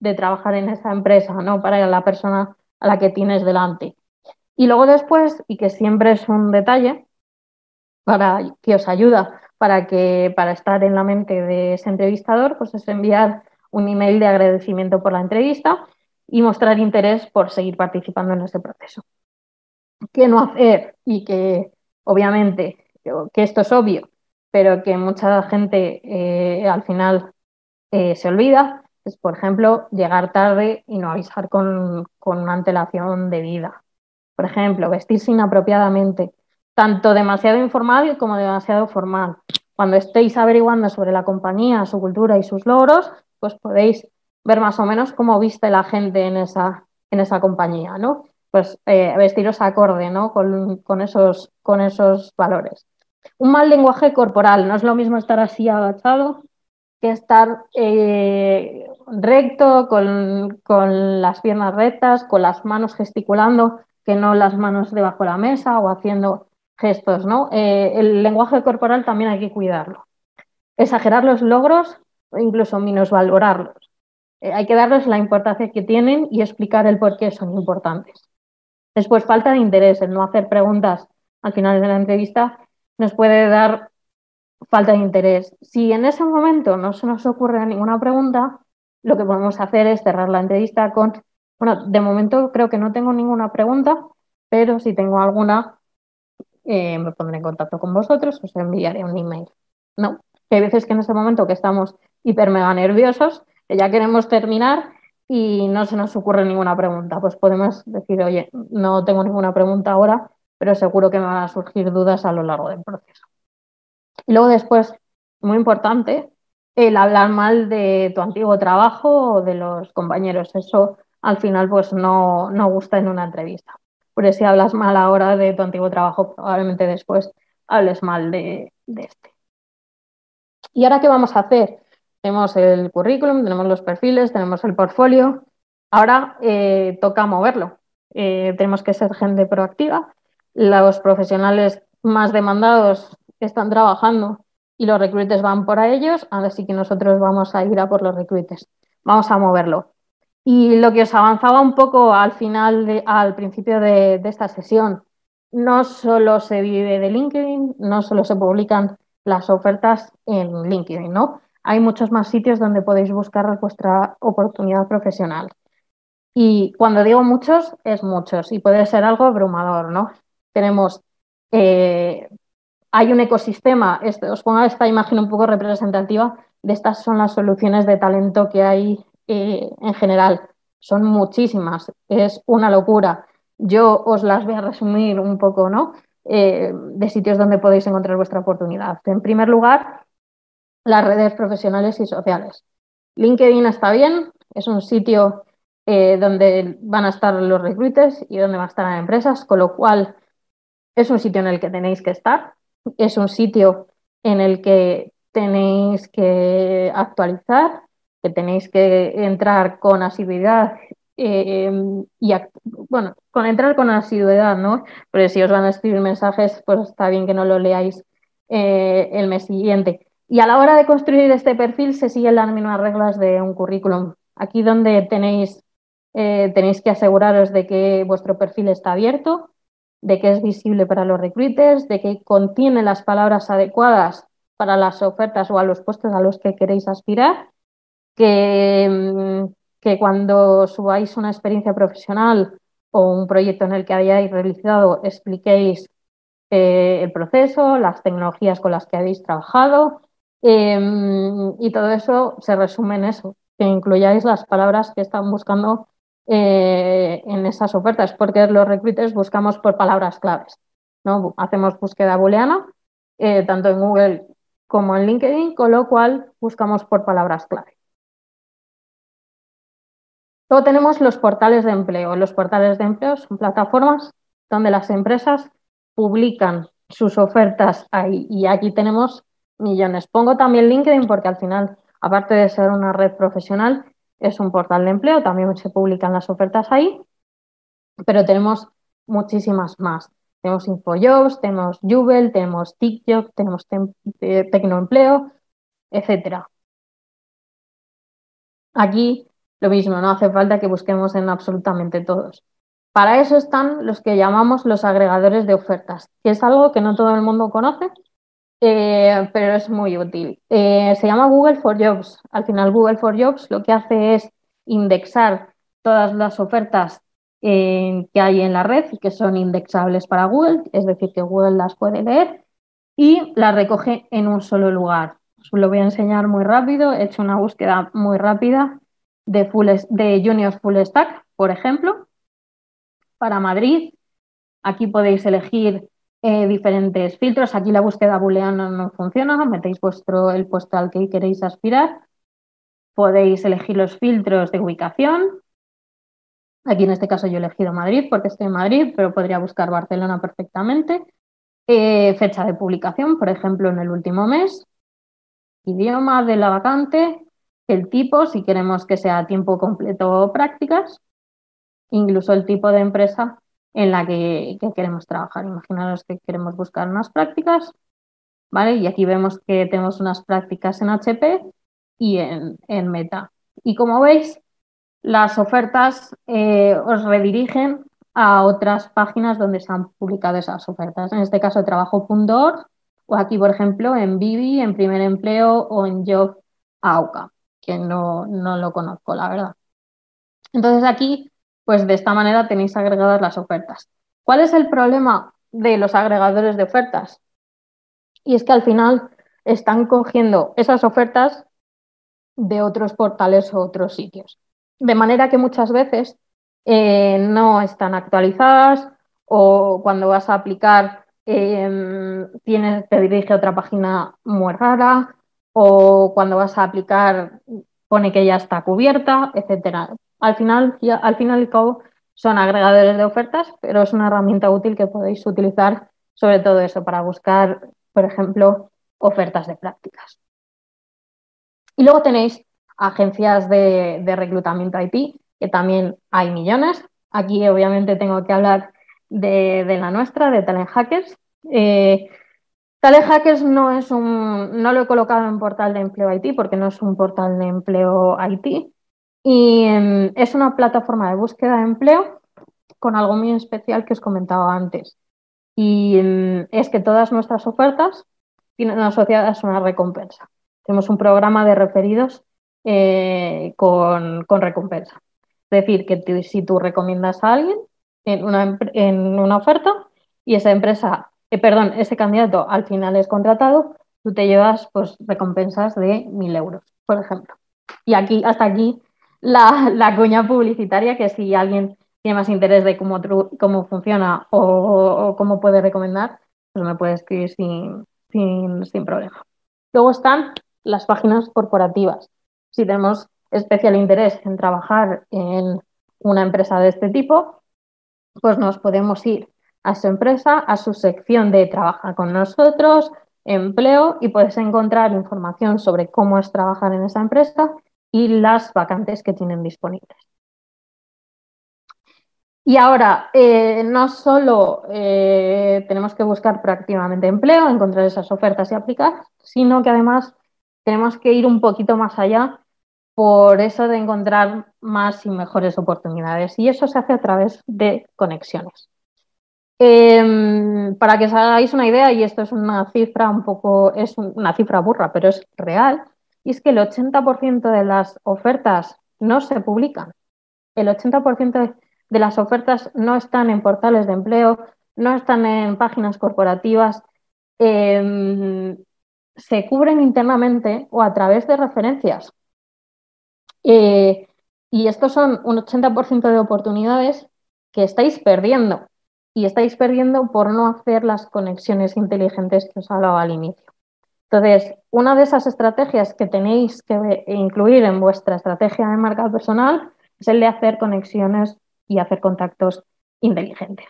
de trabajar en esa empresa, ¿no? Para la persona a la que tienes delante. Y luego después, y que siempre es un detalle para que os ayuda para que para estar en la mente de ese entrevistador, pues es enviar un email de agradecimiento por la entrevista y mostrar interés por seguir participando en ese proceso. ¿Qué no hacer? Y que obviamente, que esto es obvio, pero que mucha gente eh, al final eh, se olvida, es, por ejemplo, llegar tarde y no avisar con, una antelación debida. Por ejemplo, vestirse inapropiadamente, tanto demasiado informal como demasiado formal. Cuando estéis averiguando sobre la compañía, su cultura y sus logros, pues podéis ver más o menos cómo viste la gente en esa, en esa compañía, ¿no? Pues eh, vestiros acorde, ¿no? Con, con, esos, con esos valores. Un mal lenguaje corporal, no es lo mismo estar así agachado que estar eh, recto, con, las piernas rectas, con las manos gesticulando, que no las manos debajo de la mesa o haciendo gestos, ¿no? Eh, el lenguaje corporal también hay que cuidarlo. Exagerar los logros incluso minusvalorarlos. Eh, hay que darles la importancia que tienen y explicar el por qué son importantes. Después, falta de interés, el no hacer preguntas al final de la entrevista nos puede dar falta de interés. Si en ese momento no se nos ocurre ninguna pregunta, lo que podemos hacer es cerrar la entrevista con, bueno, de momento creo que no tengo ninguna pregunta, pero si tengo alguna, eh, me pondré en contacto con vosotros, os enviaré un email. No, hay veces que en ese momento que estamos hiper mega nerviosos, que ya queremos terminar y no se nos ocurre ninguna pregunta, pues podemos decir, oye, no tengo ninguna pregunta ahora, pero seguro que me van a surgir dudas a lo largo del proceso. Y luego después, muy importante, el hablar mal de tu antiguo trabajo o de los compañeros. Eso al final pues no, no gusta en una entrevista. Porque si hablas mal ahora de tu antiguo trabajo, probablemente después hables mal de, este. ¿Y ahora qué vamos a hacer? Tenemos el currículum, tenemos los perfiles, tenemos el portfolio. Ahora eh, toca moverlo. Eh, tenemos que ser gente proactiva. Los profesionales más demandados están trabajando y los recruiters van por a ellos, así que nosotros vamos a ir a por los recruiters. Vamos a moverlo. Y lo que os avanzaba un poco al final, al principio de, esta sesión, no solo se vive de LinkedIn, no solo se publican las ofertas en LinkedIn, ¿no? Hay muchos más sitios donde podéis buscar vuestra oportunidad profesional. Y cuando digo muchos, es muchos y puede ser algo abrumador, ¿no? Tenemos eh, hay un ecosistema, este, os pongo esta imagen un poco representativa, de estas son las soluciones de talento que hay eh, en general. Son muchísimas, es una locura. Yo os las voy a resumir un poco, ¿no? Eh, de sitios donde podéis encontrar vuestra oportunidad. En primer lugar, las redes profesionales y sociales. LinkedIn está bien, es un sitio eh, donde van a estar los recruiters y donde van a estar las empresas, con lo cual es un sitio en el que tenéis que estar es un sitio en el que tenéis que actualizar, que tenéis que entrar con asiduidad eh, y bueno, con entrar con asiduidad, ¿no? Pero si os van a escribir mensajes, pues está bien que no lo leáis eh, el mes siguiente. Y a la hora de construir este perfil se siguen las mismas reglas de un currículum. Aquí donde tenéis, eh, tenéis que aseguraros de que vuestro perfil está abierto, de que es visible para los recruiters, de que contiene las palabras adecuadas para las ofertas o a los puestos a los que queréis aspirar, que, mm, que cuando subáis una experiencia profesional o un proyecto en el que hayáis realizado expliquéis eh, el proceso, las tecnologías con las que habéis trabajado em, y todo eso se resume en eso, que incluyáis las palabras que están buscando eh, en esas ofertas, porque los recruiters buscamos por palabras claves. ¿no? Hacemos búsqueda booleana, eh, tanto en Google como en LinkedIn, con lo cual buscamos por palabras clave. Luego tenemos los portales de empleo. Los portales de empleo son plataformas donde las empresas publican sus ofertas ahí y aquí tenemos millones. Pongo también LinkedIn porque al final, aparte de ser una red profesional, es un portal de empleo, también se publican las ofertas ahí, pero tenemos muchísimas más. Tenemos InfoJobs, tenemos Jubel, tenemos TikTok, tenemos eh, Tecnoempleo, etcétera. Aquí lo mismo, no hace falta que busquemos en absolutamente todos. Para eso están los que llamamos los agregadores de ofertas, que es algo que no todo el mundo conoce, eh, pero es muy útil. Eh, se llama Google for Jobs. Al final, Google for Jobs lo que hace es indexar todas las ofertas eh, que hay en la red y que son indexables para Google, es decir, que Google las puede leer y las recoge en un solo lugar. Os lo voy a enseñar muy rápido. He hecho una búsqueda muy rápida de, full, de Junior Full Stack, por ejemplo, para Madrid. Aquí podéis elegir eh, diferentes filtros. Aquí la búsqueda booleana no funciona, metéis vuestro, el puesto al que queréis aspirar. Podéis elegir los filtros de ubicación. Aquí en este caso yo he elegido Madrid porque estoy en Madrid, pero podría buscar Barcelona perfectamente. Eh, fecha de publicación, por ejemplo, en el último mes. Idioma de la vacante. El tipo, si queremos que sea tiempo completo o prácticas. Incluso el tipo de empresa en la que, queremos trabajar. Imaginaros que queremos buscar unas prácticas, ¿vale? Y aquí vemos que tenemos unas prácticas en HP y en, Meta. Y como veis, las ofertas eh, os redirigen a otras páginas donde se han publicado esas ofertas. En este caso, trabajo.org o aquí, por ejemplo, en Vivi, en Primer Empleo o en Job AUCA, que no, no lo conozco, la verdad. Entonces aquí, pues de esta manera tenéis agregadas las ofertas. ¿Cuál es el problema de los agregadores de ofertas? Y es que al final están cogiendo esas ofertas de otros portales o otros sitios. De manera que muchas veces eh, no están actualizadas o cuando vas a aplicar eh, tienes, te dirige a otra página muy rara o cuando vas a aplicar pone que ya está cubierta, etcétera. Al final, al final y cabo son agregadores de ofertas, pero es una herramienta útil que podéis utilizar sobre todo eso para buscar, por ejemplo, ofertas de prácticas. Y luego tenéis agencias de, reclutamiento IT, que también hay millones. Aquí obviamente tengo que hablar de, la nuestra, de Talent Hackers. Eh, Talent Hackers no es un, no lo he colocado en portal de empleo IT porque no es un portal de empleo IT y em, es una plataforma de búsqueda de empleo con algo muy especial que os comentaba antes. Y em, es que todas nuestras ofertas tienen asociadas una recompensa. Tenemos un programa de referidos eh, con, recompensa. Es decir, que si tú recomiendas a alguien en una, en una oferta y esa empresa, eh, perdón, ese candidato al final es contratado, tú te llevas pues recompensas de mil euros, por ejemplo. Y aquí, hasta aquí, la, la cuña publicitaria, que si alguien tiene más interés de cómo, cómo funciona o, cómo puede recomendar, pues me puede escribir sin, sin, sin problema. Luego están las páginas corporativas. Si tenemos especial interés en trabajar en una empresa de este tipo, pues nos podemos ir a su empresa, a su sección de trabaja con nosotros, empleo y puedes encontrar información sobre cómo es trabajar en esa empresa y las vacantes que tienen disponibles. Y ahora, eh, no solo eh, tenemos que buscar proactivamente empleo, encontrar esas ofertas y aplicar, sino que además tenemos que ir un poquito más allá por eso de encontrar más y mejores oportunidades. Y eso se hace a través de conexiones. Em, para que os hagáis una idea, y esto es una cifra un poco, es una cifra burra, pero es real, y es que el 80% de las ofertas no se publican. El 80% de las ofertas no están en portales de empleo, no están en páginas corporativas. Em, se cubren internamente o a través de referencias. Eh, y estos son un 80% de oportunidades que estáis perdiendo. Y estáis perdiendo por no hacer las conexiones inteligentes que os hablaba al inicio. Entonces, una de esas estrategias que tenéis que incluir en vuestra estrategia de marca personal es el de hacer conexiones y hacer contactos inteligentes.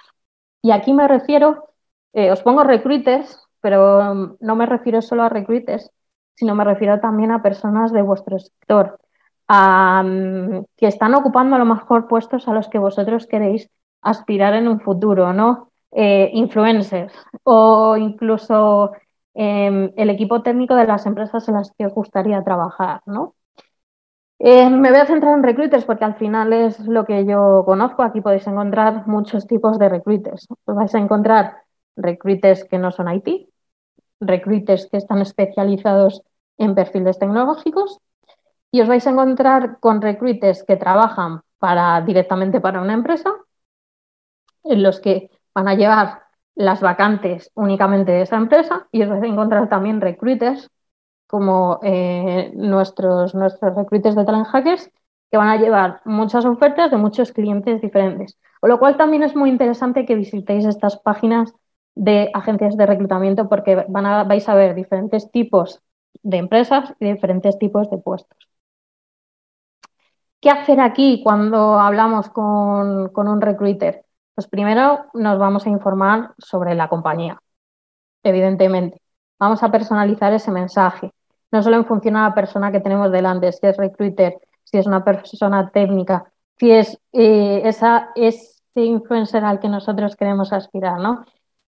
Y aquí me refiero, eh, os pongo recruiters pero um, no me refiero solo a recruiters, sino me refiero también a personas de vuestro sector, um, que están ocupando a lo mejor puestos a los que vosotros queréis aspirar en un futuro, ¿no? Eh, influencers o incluso em, el equipo técnico de las empresas en las que os gustaría trabajar, ¿no? Eh, me voy a centrar en recruiters porque al final es lo que yo conozco. Aquí podéis encontrar muchos tipos de recruiters. Os vais a encontrar recruiters que no son IT, recruiters que están especializados en perfiles tecnológicos y os vais a encontrar con recruiters que trabajan para, directamente para una empresa, en los que van a llevar las vacantes únicamente de esa empresa y os vais a encontrar también recruiters como eh, nuestros, nuestros recruiters de talent hackers que van a llevar muchas ofertas de muchos clientes diferentes. Con lo cual también es muy interesante que visitéis estas páginas de agencias de reclutamiento porque van a, vais a ver diferentes tipos de empresas y diferentes tipos de puestos. ¿Qué hacer aquí cuando hablamos con, un recruiter? Pues primero nos vamos a informar sobre la compañía, evidentemente. Vamos a personalizar ese mensaje, no solo en función a la persona que tenemos delante, si es recruiter, si es una persona técnica, si es, eh, esa, es este influencer al que nosotros queremos aspirar, ¿no?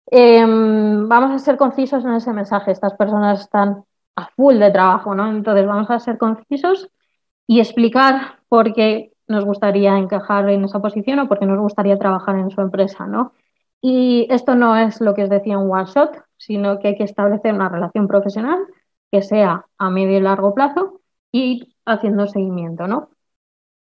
Em, vamos a ser concisos en ese mensaje. Estas personas están a full de trabajo, ¿no? Entonces vamos a ser concisos y explicar por qué nos gustaría encajar en esa posición o por qué nos gustaría trabajar en su empresa, ¿no? Y esto no es lo que os decía un one shot, sino que hay que establecer una relación profesional que sea a medio y largo plazo y haciendo seguimiento, ¿no?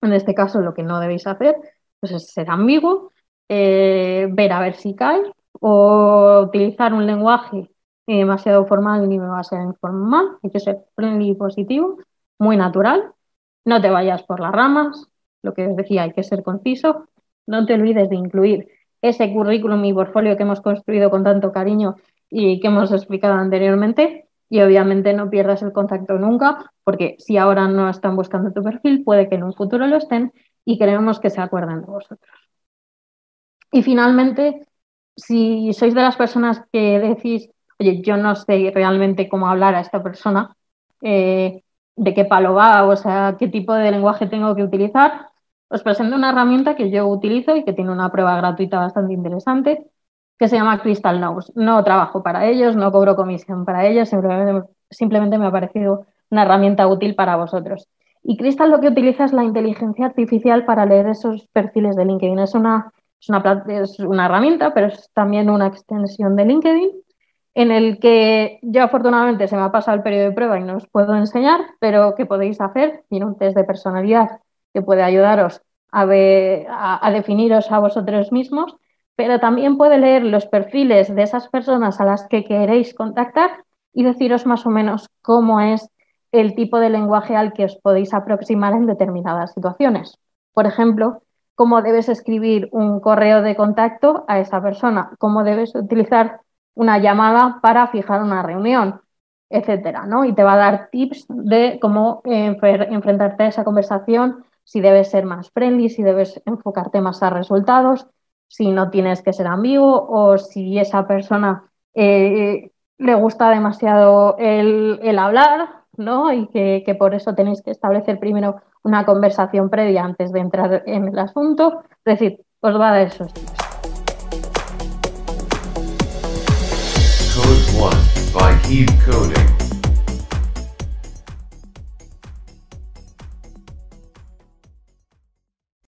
En este caso, lo que no debéis hacer pues, es ser ambiguo, eh, ver a ver si cae o utilizar un lenguaje demasiado formal ni demasiado informal. Hay que ser friendly y positivo, muy natural. No te vayas por las ramas, lo que os decía, hay que ser conciso. No te olvides de incluir ese currículum y portfolio que hemos construido con tanto cariño y que hemos explicado anteriormente. Y obviamente no pierdas el contacto nunca, porque si ahora no están buscando tu perfil, puede que en un futuro lo estén y queremos que se acuerden de vosotros. Y finalmente, si sois de las personas que decís, oye, yo no sé realmente cómo hablar a esta persona, eh, de qué palo va, o sea, qué tipo de lenguaje tengo que utilizar, os presento una herramienta que yo utilizo y que tiene una prueba gratuita bastante interesante, que se llama Crystal Nose. No trabajo para ellos, no cobro comisión para ellos, simplemente, simplemente me ha parecido una herramienta útil para vosotros. Y Crystal lo que utiliza es la inteligencia artificial para leer esos perfiles de LinkedIn. Es una, es una, es una herramienta, pero es también una extensión de LinkedIn en el que yo afortunadamente se me ha pasado el periodo de prueba y no os puedo enseñar, pero que podéis hacer. Tiene un test de personalidad que puede ayudaros a, a, definiros a vosotros mismos, pero también puede leer los perfiles de esas personas a las que queréis contactar y deciros más o menos cómo es el tipo de lenguaje al que os podéis aproximar en determinadas situaciones. Por ejemplo, cómo debes escribir un correo de contacto a esa persona, cómo debes utilizar una llamada para fijar una reunión, etcétera, ¿no? Y te va a dar tips de cómo enfrentarte a esa conversación si debes ser más friendly, si debes enfocarte más a resultados, si no tienes que ser ambiguo o si esa persona eh, le gusta demasiado el, hablar, ¿no? Y que, por eso tenéis que establecer primero una conversación previa antes de entrar en el asunto. Es decir, os va a dar esos. Code 1 by Coding.